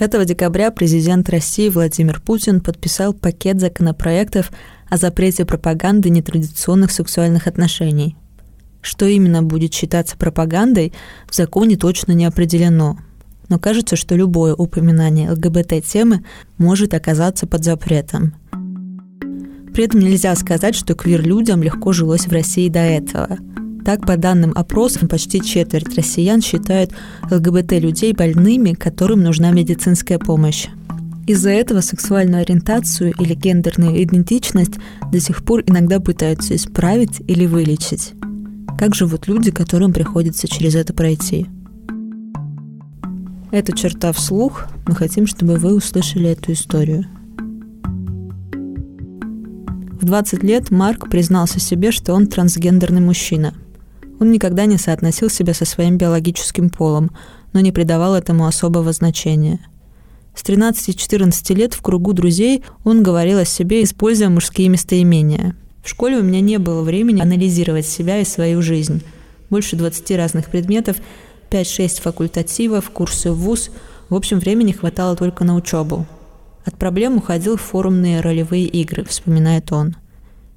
5 декабря президент России Владимир Путин подписал пакет законопроектов о запрете пропаганды нетрадиционных сексуальных отношений. Что именно будет считаться пропагандой, в законе точно не определено. Но кажется, что любое упоминание ЛГБТ-темы может оказаться под запретом. При этом нельзя сказать, что квир-людям легко жилось в России до этого – так, по данным опросов, почти четверть россиян считают ЛГБТ-людей больными, которым нужна медицинская помощь. Из-за этого сексуальную ориентацию или гендерную идентичность до сих пор иногда пытаются исправить или вылечить. Как живут люди, которым приходится через это пройти? Это черта вслух. Мы хотим, чтобы вы услышали эту историю. В 20 лет Марк признался себе, что он трансгендерный мужчина – он никогда не соотносил себя со своим биологическим полом, но не придавал этому особого значения. С 13-14 лет в кругу друзей он говорил о себе, используя мужские местоимения. В школе у меня не было времени анализировать себя и свою жизнь. Больше 20 разных предметов, 5-6 факультативов, курсы в ВУЗ. В общем, времени хватало только на учебу. От проблем уходил в форумные ролевые игры, вспоминает он.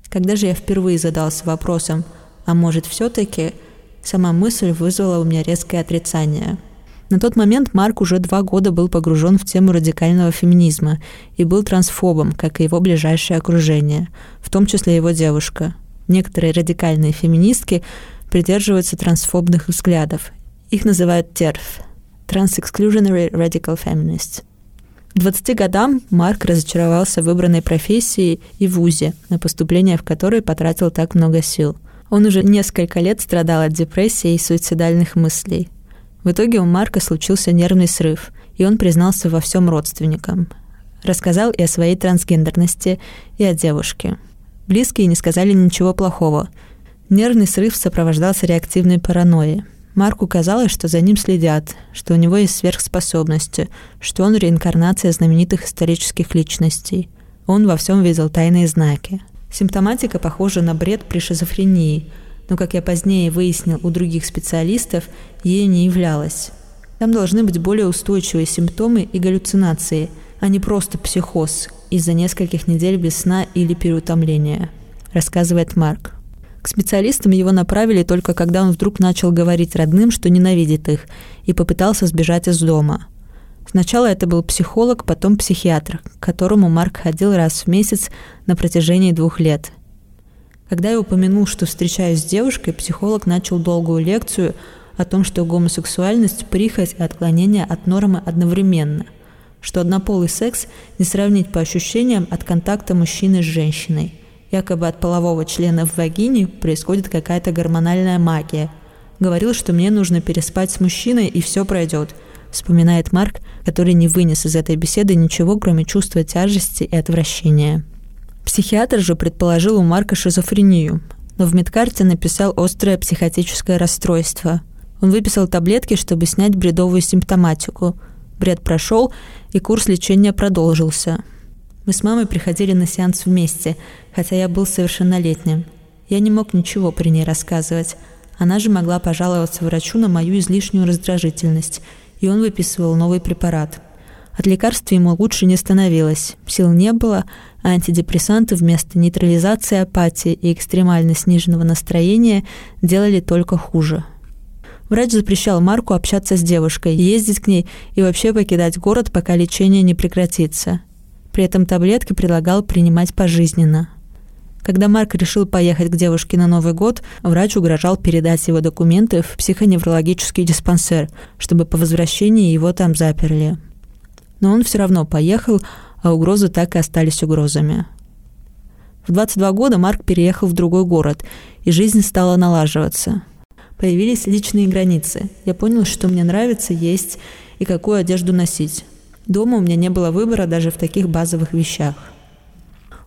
Когда же я впервые задался вопросом – а может, все-таки сама мысль вызвала у меня резкое отрицание. На тот момент Марк уже два года был погружен в тему радикального феминизма и был трансфобом, как и его ближайшее окружение, в том числе его девушка. Некоторые радикальные феминистки придерживаются трансфобных взглядов. Их называют TERF – Trans-Exclusionary Radical Feminists. К 20 годам Марк разочаровался в выбранной профессии и вузе, на поступление в который потратил так много сил – он уже несколько лет страдал от депрессии и суицидальных мыслей. В итоге у Марка случился нервный срыв, и он признался во всем родственникам. Рассказал и о своей трансгендерности, и о девушке. Близкие не сказали ничего плохого. Нервный срыв сопровождался реактивной паранойей. Марку казалось, что за ним следят, что у него есть сверхспособности, что он реинкарнация знаменитых исторических личностей. Он во всем видел тайные знаки – Симптоматика похожа на бред при шизофрении, но, как я позднее выяснил у других специалистов, ей не являлась. Там должны быть более устойчивые симптомы и галлюцинации, а не просто психоз из-за нескольких недель без сна или переутомления, рассказывает Марк. К специалистам его направили только когда он вдруг начал говорить родным, что ненавидит их, и попытался сбежать из дома – Сначала это был психолог, потом психиатр, к которому Марк ходил раз в месяц на протяжении двух лет. Когда я упомянул, что встречаюсь с девушкой, психолог начал долгую лекцию о том, что гомосексуальность – прихоть и отклонение от нормы одновременно, что однополый секс не сравнить по ощущениям от контакта мужчины с женщиной. Якобы от полового члена в вагине происходит какая-то гормональная магия. Говорил, что мне нужно переспать с мужчиной и все пройдет – вспоминает Марк, который не вынес из этой беседы ничего, кроме чувства тяжести и отвращения. Психиатр же предположил у Марка шизофрению, но в медкарте написал острое психотическое расстройство. Он выписал таблетки, чтобы снять бредовую симптоматику. Бред прошел, и курс лечения продолжился. Мы с мамой приходили на сеанс вместе, хотя я был совершеннолетним. Я не мог ничего при ней рассказывать. Она же могла пожаловаться врачу на мою излишнюю раздражительность – и он выписывал новый препарат. От лекарств ему лучше не становилось, сил не было, а антидепрессанты вместо нейтрализации апатии и экстремально сниженного настроения делали только хуже. Врач запрещал Марку общаться с девушкой, ездить к ней и вообще покидать город, пока лечение не прекратится. При этом таблетки предлагал принимать пожизненно – когда Марк решил поехать к девушке на Новый год, врач угрожал передать его документы в психоневрологический диспансер, чтобы по возвращении его там заперли. Но он все равно поехал, а угрозы так и остались угрозами. В 22 года Марк переехал в другой город, и жизнь стала налаживаться. Появились личные границы. Я понял, что мне нравится есть и какую одежду носить. Дома у меня не было выбора даже в таких базовых вещах.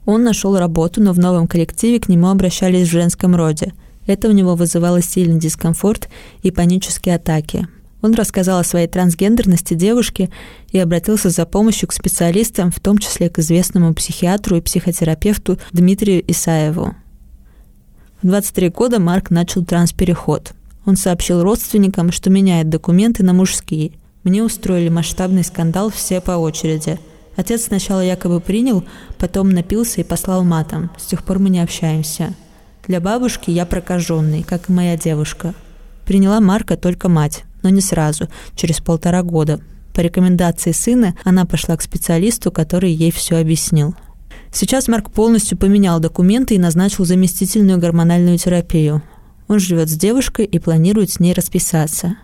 Он нашел работу, но в новом коллективе к нему обращались в женском роде. Это у него вызывало сильный дискомфорт и панические атаки. Он рассказал о своей трансгендерности девушке и обратился за помощью к специалистам, в том числе к известному психиатру и психотерапевту Дмитрию Исаеву. В 23 года Марк начал транспереход. Он сообщил родственникам, что меняет документы на мужские. Мне устроили масштабный скандал все по очереди. Отец сначала якобы принял, потом напился и послал матом. С тех пор мы не общаемся. Для бабушки я прокаженный, как и моя девушка. Приняла Марка только мать, но не сразу, через полтора года. По рекомендации сына она пошла к специалисту, который ей все объяснил. Сейчас Марк полностью поменял документы и назначил заместительную гормональную терапию. Он живет с девушкой и планирует с ней расписаться.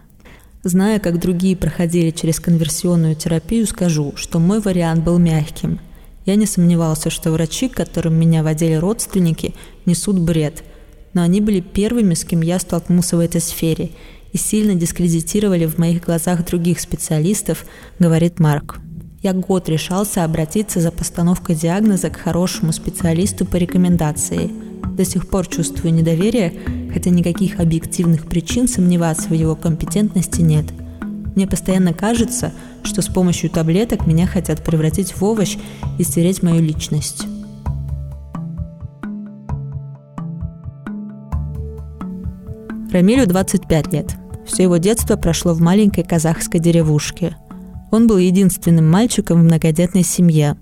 Зная, как другие проходили через конверсионную терапию, скажу, что мой вариант был мягким. Я не сомневался, что врачи, к которым меня водили родственники, несут бред. Но они были первыми, с кем я столкнулся в этой сфере и сильно дискредитировали в моих глазах других специалистов, говорит Марк. Я год решался обратиться за постановкой диагноза к хорошему специалисту по рекомендации. До сих пор чувствую недоверие, хотя никаких объективных причин сомневаться в его компетентности нет. Мне постоянно кажется, что с помощью таблеток меня хотят превратить в овощ и стереть мою личность. Рамилю 25 лет. Все его детство прошло в маленькой казахской деревушке. Он был единственным мальчиком в многодетной семье.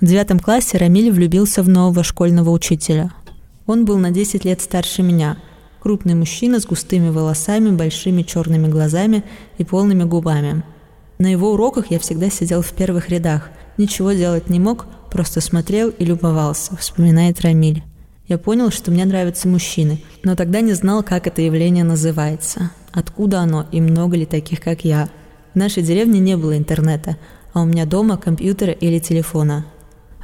В девятом классе Рамиль влюбился в нового школьного учителя. Он был на 10 лет старше меня. Крупный мужчина с густыми волосами, большими черными глазами и полными губами. На его уроках я всегда сидел в первых рядах. Ничего делать не мог, просто смотрел и любовался, вспоминает Рамиль. Я понял, что мне нравятся мужчины, но тогда не знал, как это явление называется, откуда оно и много ли таких, как я. В нашей деревне не было интернета, а у меня дома компьютера или телефона.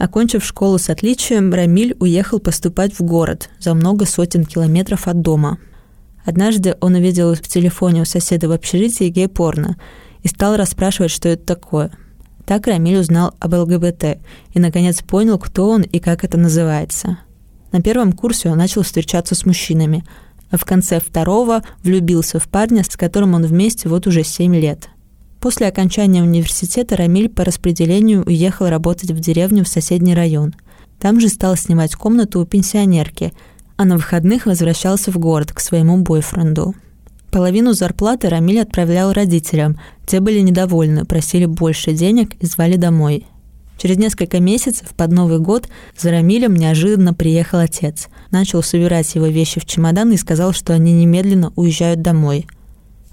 Окончив школу с отличием, Рамиль уехал поступать в город за много сотен километров от дома. Однажды он увидел в телефоне у соседа в общежитии гей-порно и стал расспрашивать, что это такое. Так Рамиль узнал об ЛГБТ и, наконец, понял, кто он и как это называется. На первом курсе он начал встречаться с мужчинами, а в конце второго влюбился в парня, с которым он вместе вот уже семь лет – После окончания университета Рамиль по распределению уехал работать в деревню в соседний район. Там же стал снимать комнату у пенсионерки, а на выходных возвращался в город к своему бойфренду. Половину зарплаты Рамиль отправлял родителям. Те были недовольны, просили больше денег и звали домой. Через несколько месяцев под Новый год за Рамилем неожиданно приехал отец. Начал собирать его вещи в чемодан и сказал, что они немедленно уезжают домой –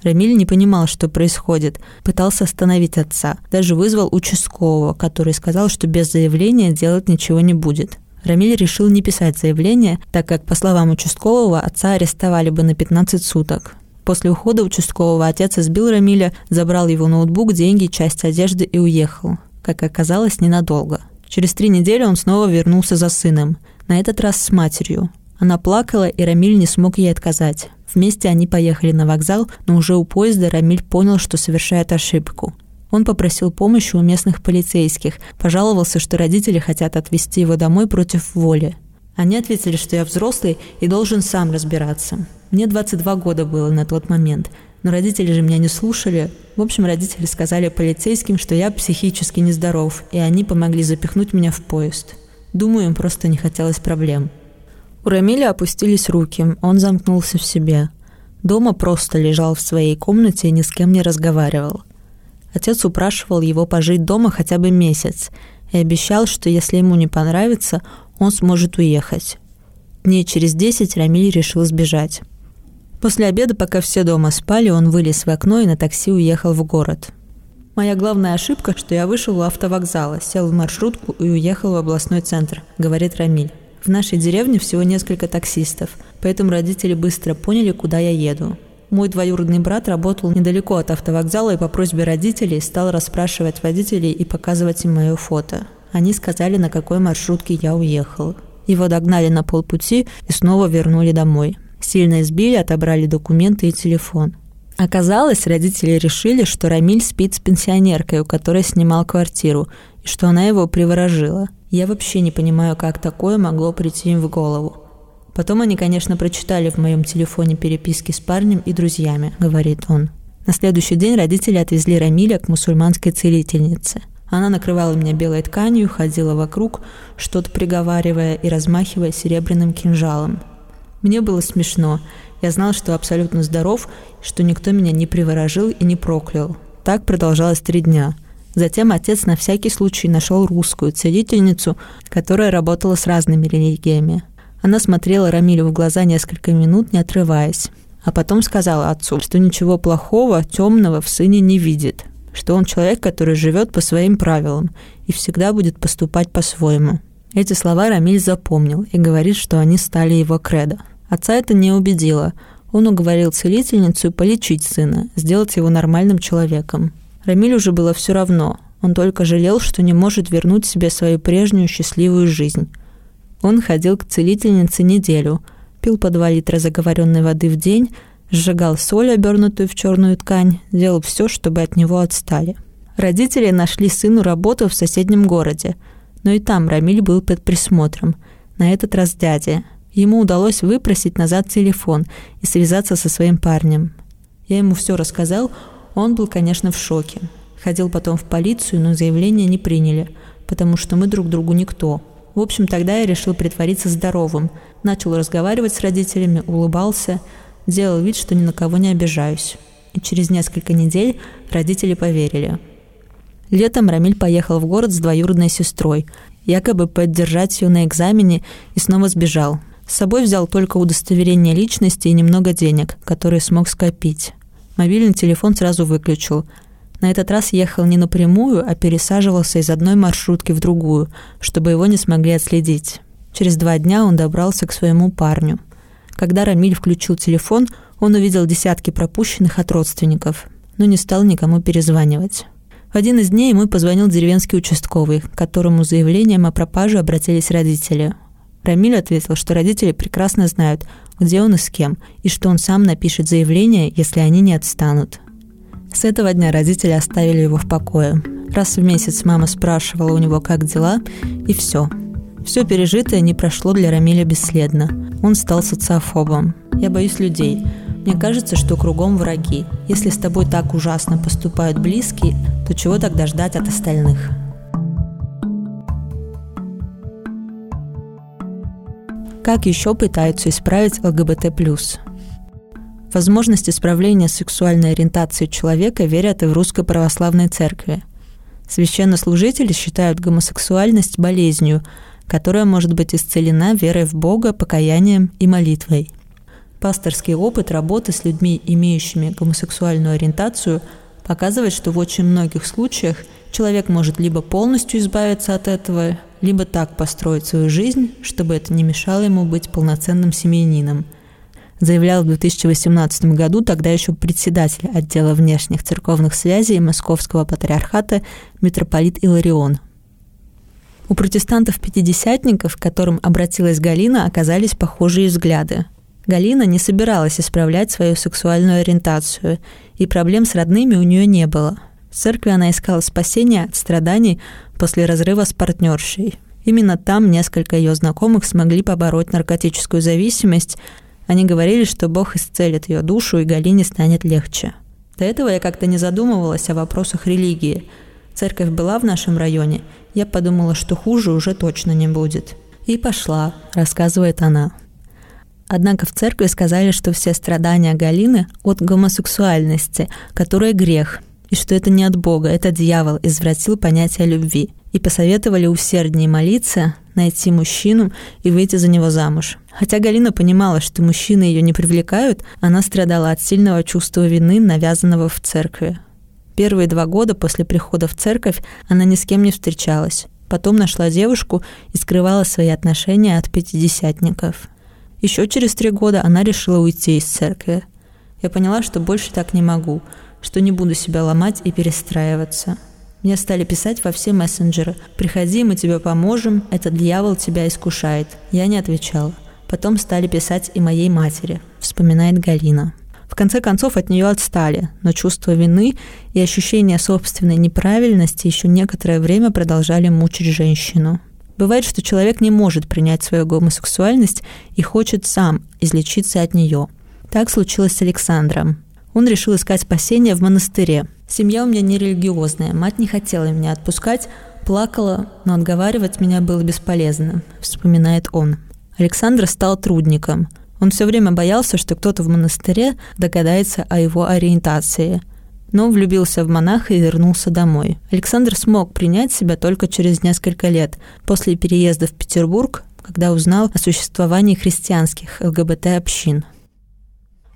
Рамиль не понимал, что происходит, пытался остановить отца, даже вызвал участкового, который сказал, что без заявления делать ничего не будет. Рамиль решил не писать заявление, так как, по словам участкового, отца арестовали бы на 15 суток. После ухода участкового отец избил Рамиля, забрал его ноутбук, деньги, часть одежды и уехал. Как оказалось, ненадолго. Через три недели он снова вернулся за сыном, на этот раз с матерью. Она плакала, и Рамиль не смог ей отказать. Вместе они поехали на вокзал, но уже у поезда Рамиль понял, что совершает ошибку. Он попросил помощи у местных полицейских, пожаловался, что родители хотят отвезти его домой против воли. Они ответили, что я взрослый и должен сам разбираться. Мне 22 года было на тот момент, но родители же меня не слушали. В общем, родители сказали полицейским, что я психически нездоров, и они помогли запихнуть меня в поезд. Думаю, им просто не хотелось проблем. У Рамиля опустились руки, он замкнулся в себе. Дома просто лежал в своей комнате и ни с кем не разговаривал. Отец упрашивал его пожить дома хотя бы месяц и обещал, что если ему не понравится, он сможет уехать. Дней через десять Рамиль решил сбежать. После обеда, пока все дома спали, он вылез в окно и на такси уехал в город. Моя главная ошибка, что я вышел у автовокзала, сел в маршрутку и уехал в областной центр, говорит Рамиль. В нашей деревне всего несколько таксистов, поэтому родители быстро поняли, куда я еду. Мой двоюродный брат работал недалеко от автовокзала и по просьбе родителей стал расспрашивать водителей и показывать им мое фото. Они сказали, на какой маршрутке я уехал. Его догнали на полпути и снова вернули домой. Сильно избили, отобрали документы и телефон. Оказалось, родители решили, что Рамиль спит с пенсионеркой, у которой снимал квартиру, и что она его приворожила – я вообще не понимаю, как такое могло прийти им в голову. Потом они, конечно, прочитали в моем телефоне переписки с парнем и друзьями, говорит он. На следующий день родители отвезли Рамиля к мусульманской целительнице. Она накрывала меня белой тканью, ходила вокруг, что-то приговаривая и размахивая серебряным кинжалом. Мне было смешно. Я знал, что абсолютно здоров, что никто меня не приворожил и не проклял. Так продолжалось три дня. Затем отец на всякий случай нашел русскую целительницу, которая работала с разными религиями. Она смотрела Рамилю в глаза несколько минут, не отрываясь. А потом сказала отцу, что ничего плохого, темного в сыне не видит, что он человек, который живет по своим правилам и всегда будет поступать по-своему. Эти слова Рамиль запомнил и говорит, что они стали его кредо. Отца это не убедило. Он уговорил целительницу полечить сына, сделать его нормальным человеком. Рамиль уже было все равно. Он только жалел, что не может вернуть себе свою прежнюю счастливую жизнь. Он ходил к целительнице неделю, пил по два литра заговоренной воды в день, сжигал соль, обернутую в черную ткань, делал все, чтобы от него отстали. Родители нашли сыну работу в соседнем городе, но и там Рамиль был под присмотром, на этот раз дяди. Ему удалось выпросить назад телефон и связаться со своим парнем. Я ему все рассказал, он был, конечно, в шоке. Ходил потом в полицию, но заявление не приняли, потому что мы друг другу никто. В общем, тогда я решил притвориться здоровым. Начал разговаривать с родителями, улыбался, делал вид, что ни на кого не обижаюсь. И через несколько недель родители поверили. Летом Рамиль поехал в город с двоюродной сестрой, якобы поддержать ее на экзамене и снова сбежал. С собой взял только удостоверение личности и немного денег, которые смог скопить. Мобильный телефон сразу выключил. На этот раз ехал не напрямую, а пересаживался из одной маршрутки в другую, чтобы его не смогли отследить. Через два дня он добрался к своему парню. Когда Рамиль включил телефон, он увидел десятки пропущенных от родственников, но не стал никому перезванивать. В один из дней ему позвонил деревенский участковый, к которому заявлением о пропаже обратились родители. Рамиль ответил, что родители прекрасно знают, где он и с кем, и что он сам напишет заявление, если они не отстанут. С этого дня родители оставили его в покое. Раз в месяц мама спрашивала у него, как дела, и все. Все пережитое не прошло для Рамиля бесследно. Он стал социофобом. «Я боюсь людей. Мне кажется, что кругом враги. Если с тобой так ужасно поступают близкие, то чего тогда ждать от остальных?» Как еще пытаются исправить ЛГБТ+. Возможность исправления сексуальной ориентации человека верят и в Русской Православной Церкви. Священнослужители считают гомосексуальность болезнью, которая может быть исцелена верой в Бога, покаянием и молитвой. Пасторский опыт работы с людьми, имеющими гомосексуальную ориентацию, показывает, что в очень многих случаях человек может либо полностью избавиться от этого, либо так построить свою жизнь, чтобы это не мешало ему быть полноценным семьянином, заявлял в 2018 году тогда еще председатель отдела внешних церковных связей Московского патриархата митрополит Иларион. У протестантов-пятидесятников, к которым обратилась Галина, оказались похожие взгляды. Галина не собиралась исправлять свою сексуальную ориентацию, и проблем с родными у нее не было – в церкви она искала спасения от страданий после разрыва с партнершей. Именно там несколько ее знакомых смогли побороть наркотическую зависимость. Они говорили, что Бог исцелит ее душу, и Галине станет легче. До этого я как-то не задумывалась о вопросах религии. Церковь была в нашем районе. Я подумала, что хуже уже точно не будет. И пошла, рассказывает она. Однако в церкви сказали, что все страдания Галины от гомосексуальности, которая грех, и что это не от Бога, это дьявол извратил понятие любви. И посоветовали усерднее молиться, найти мужчину и выйти за него замуж. Хотя Галина понимала, что мужчины ее не привлекают, она страдала от сильного чувства вины, навязанного в церкви. Первые два года после прихода в церковь она ни с кем не встречалась. Потом нашла девушку и скрывала свои отношения от пятидесятников. Еще через три года она решила уйти из церкви. Я поняла, что больше так не могу – что не буду себя ломать и перестраиваться. Мне стали писать во все мессенджеры. «Приходи, мы тебе поможем, этот дьявол тебя искушает». Я не отвечала. Потом стали писать и моей матери, вспоминает Галина. В конце концов от нее отстали, но чувство вины и ощущение собственной неправильности еще некоторое время продолжали мучить женщину. Бывает, что человек не может принять свою гомосексуальность и хочет сам излечиться от нее. Так случилось с Александром. Он решил искать спасение в монастыре. Семья у меня не религиозная, мать не хотела меня отпускать, плакала, но отговаривать меня было бесполезно, вспоминает он. Александр стал трудником. Он все время боялся, что кто-то в монастыре догадается о его ориентации. но влюбился в монаха и вернулся домой. Александр смог принять себя только через несколько лет, после переезда в Петербург, когда узнал о существовании христианских ЛГБТ-общин.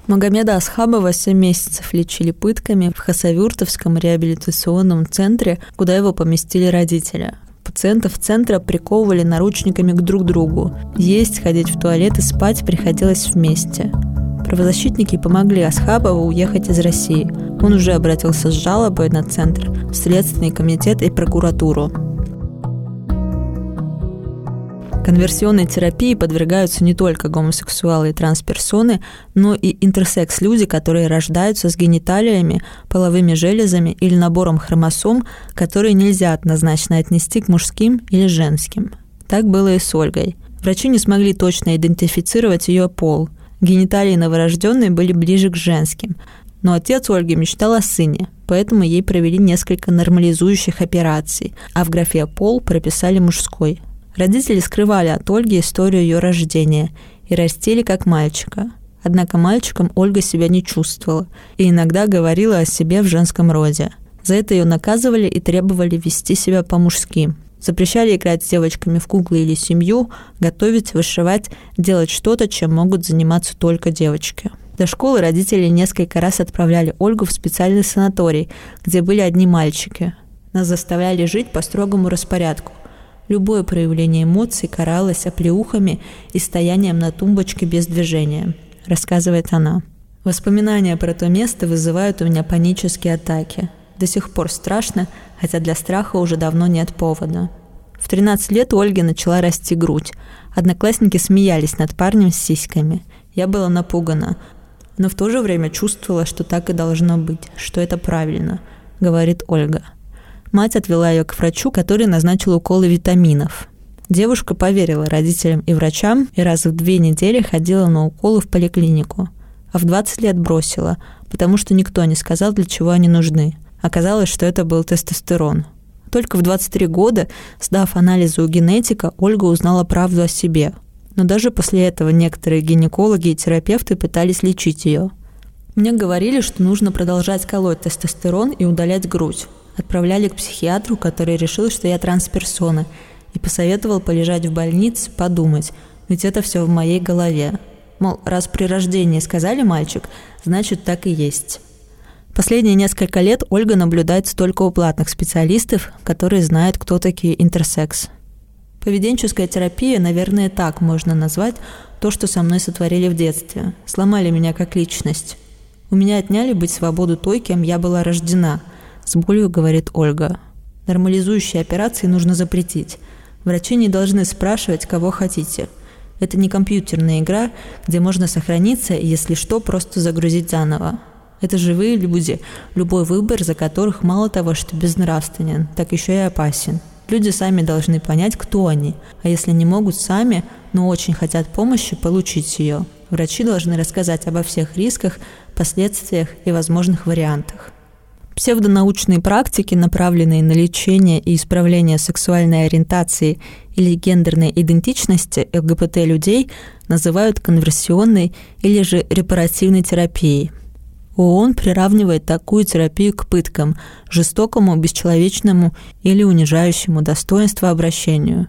Магомеда Асхабова 7 месяцев лечили пытками в Хасавюртовском реабилитационном центре, куда его поместили родители. Пациентов центра приковывали наручниками к друг другу. Есть, ходить в туалет и спать приходилось вместе. Правозащитники помогли Асхабову уехать из России. Он уже обратился с жалобой на центр, в Следственный комитет и прокуратуру. Конверсионной терапии подвергаются не только гомосексуалы и трансперсоны, но и интерсекс-люди, которые рождаются с гениталиями, половыми железами или набором хромосом, которые нельзя однозначно отнести к мужским или женским. Так было и с Ольгой. Врачи не смогли точно идентифицировать ее пол. Гениталии новорожденной были ближе к женским. Но отец Ольги мечтал о сыне, поэтому ей провели несколько нормализующих операций, а в графе «пол» прописали мужской – Родители скрывали от Ольги историю ее рождения и растили как мальчика. Однако мальчиком Ольга себя не чувствовала и иногда говорила о себе в женском роде. За это ее наказывали и требовали вести себя по-мужски. Запрещали играть с девочками в куклы или семью, готовить, вышивать, делать что-то, чем могут заниматься только девочки. До школы родители несколько раз отправляли Ольгу в специальный санаторий, где были одни мальчики. Нас заставляли жить по строгому распорядку. Любое проявление эмоций каралось оплеухами и стоянием на тумбочке без движения, рассказывает она. Воспоминания про то место вызывают у меня панические атаки. До сих пор страшно, хотя для страха уже давно нет повода. В 13 лет у Ольги начала расти грудь. Одноклассники смеялись над парнем с сиськами. Я была напугана, но в то же время чувствовала, что так и должно быть, что это правильно, говорит Ольга. Мать отвела ее к врачу, который назначил уколы витаминов. Девушка поверила родителям и врачам и раз в две недели ходила на уколы в поликлинику. А в 20 лет бросила, потому что никто не сказал, для чего они нужны. Оказалось, что это был тестостерон. Только в 23 года, сдав анализы у генетика, Ольга узнала правду о себе. Но даже после этого некоторые гинекологи и терапевты пытались лечить ее. Мне говорили, что нужно продолжать колоть тестостерон и удалять грудь. Отправляли к психиатру, который решил, что я трансперсона, и посоветовал полежать в больнице, подумать, ведь это все в моей голове. Мол, раз при рождении сказали мальчик, значит так и есть. Последние несколько лет Ольга наблюдается только у платных специалистов, которые знают, кто такие интерсекс. Поведенческая терапия, наверное, так можно назвать то, что со мной сотворили в детстве. Сломали меня как личность. У меня отняли быть свободу той, кем я была рождена – с болью говорит Ольга. Нормализующие операции нужно запретить. Врачи не должны спрашивать, кого хотите. Это не компьютерная игра, где можно сохраниться и, если что, просто загрузить заново. Это живые люди, любой выбор, за которых мало того, что безнравственен, так еще и опасен. Люди сами должны понять, кто они, а если не могут сами, но очень хотят помощи, получить ее. Врачи должны рассказать обо всех рисках, последствиях и возможных вариантах. Псевдонаучные практики, направленные на лечение и исправление сексуальной ориентации или гендерной идентичности ЛГБТ-людей, называют конверсионной или же репаративной терапией. ООН приравнивает такую терапию к пыткам, жестокому, бесчеловечному или унижающему достоинство обращению.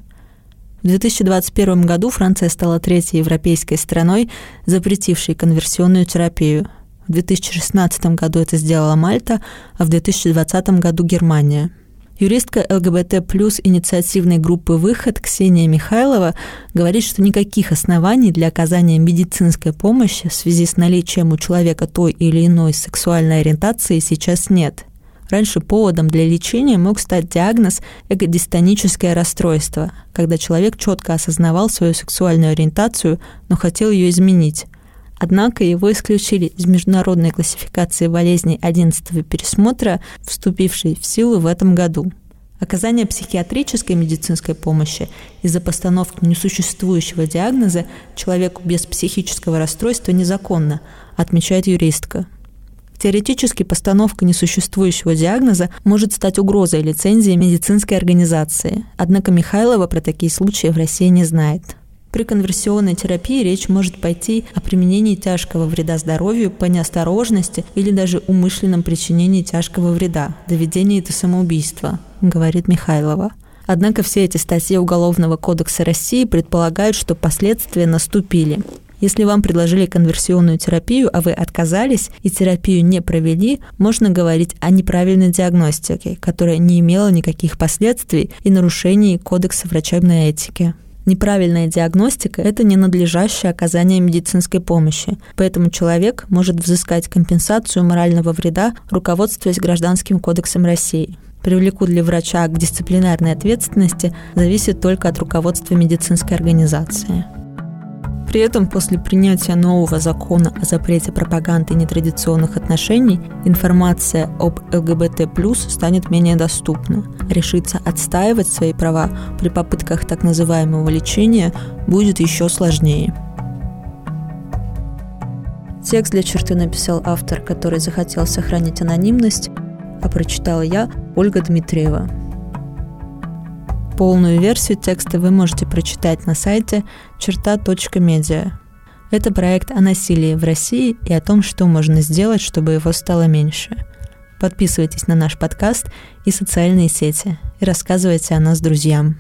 В 2021 году Франция стала третьей европейской страной, запретившей конверсионную терапию – в 2016 году это сделала Мальта, а в 2020 году Германия. Юристка ЛГБТ плюс инициативной группы «Выход» Ксения Михайлова говорит, что никаких оснований для оказания медицинской помощи в связи с наличием у человека той или иной сексуальной ориентации сейчас нет. Раньше поводом для лечения мог стать диагноз эгодистоническое расстройство, когда человек четко осознавал свою сексуальную ориентацию, но хотел ее изменить. Однако его исключили из международной классификации болезней 11 пересмотра, вступившей в силу в этом году. Оказание психиатрической медицинской помощи из-за постановки несуществующего диагноза человеку без психического расстройства незаконно, отмечает юристка. Теоретически постановка несуществующего диагноза может стать угрозой лицензии медицинской организации, однако Михайлова про такие случаи в России не знает. При конверсионной терапии речь может пойти о применении тяжкого вреда здоровью по неосторожности или даже умышленном причинении тяжкого вреда, доведении до самоубийства, говорит Михайлова. Однако все эти статьи Уголовного кодекса России предполагают, что последствия наступили. Если вам предложили конверсионную терапию, а вы отказались и терапию не провели, можно говорить о неправильной диагностике, которая не имела никаких последствий и нарушений Кодекса врачебной этики. Неправильная диагностика – это ненадлежащее оказание медицинской помощи, поэтому человек может взыскать компенсацию морального вреда, руководствуясь Гражданским кодексом России. Привлекут ли врача к дисциплинарной ответственности зависит только от руководства медицинской организации. При этом после принятия нового закона о запрете пропаганды нетрадиционных отношений информация об ЛГБТ+, станет менее доступна. Решиться отстаивать свои права при попытках так называемого лечения будет еще сложнее. Текст для черты написал автор, который захотел сохранить анонимность, а прочитала я, Ольга Дмитриева. Полную версию текста вы можете прочитать на сайте черта.медиа. Это проект о насилии в России и о том, что можно сделать, чтобы его стало меньше. Подписывайтесь на наш подкаст и социальные сети и рассказывайте о нас друзьям.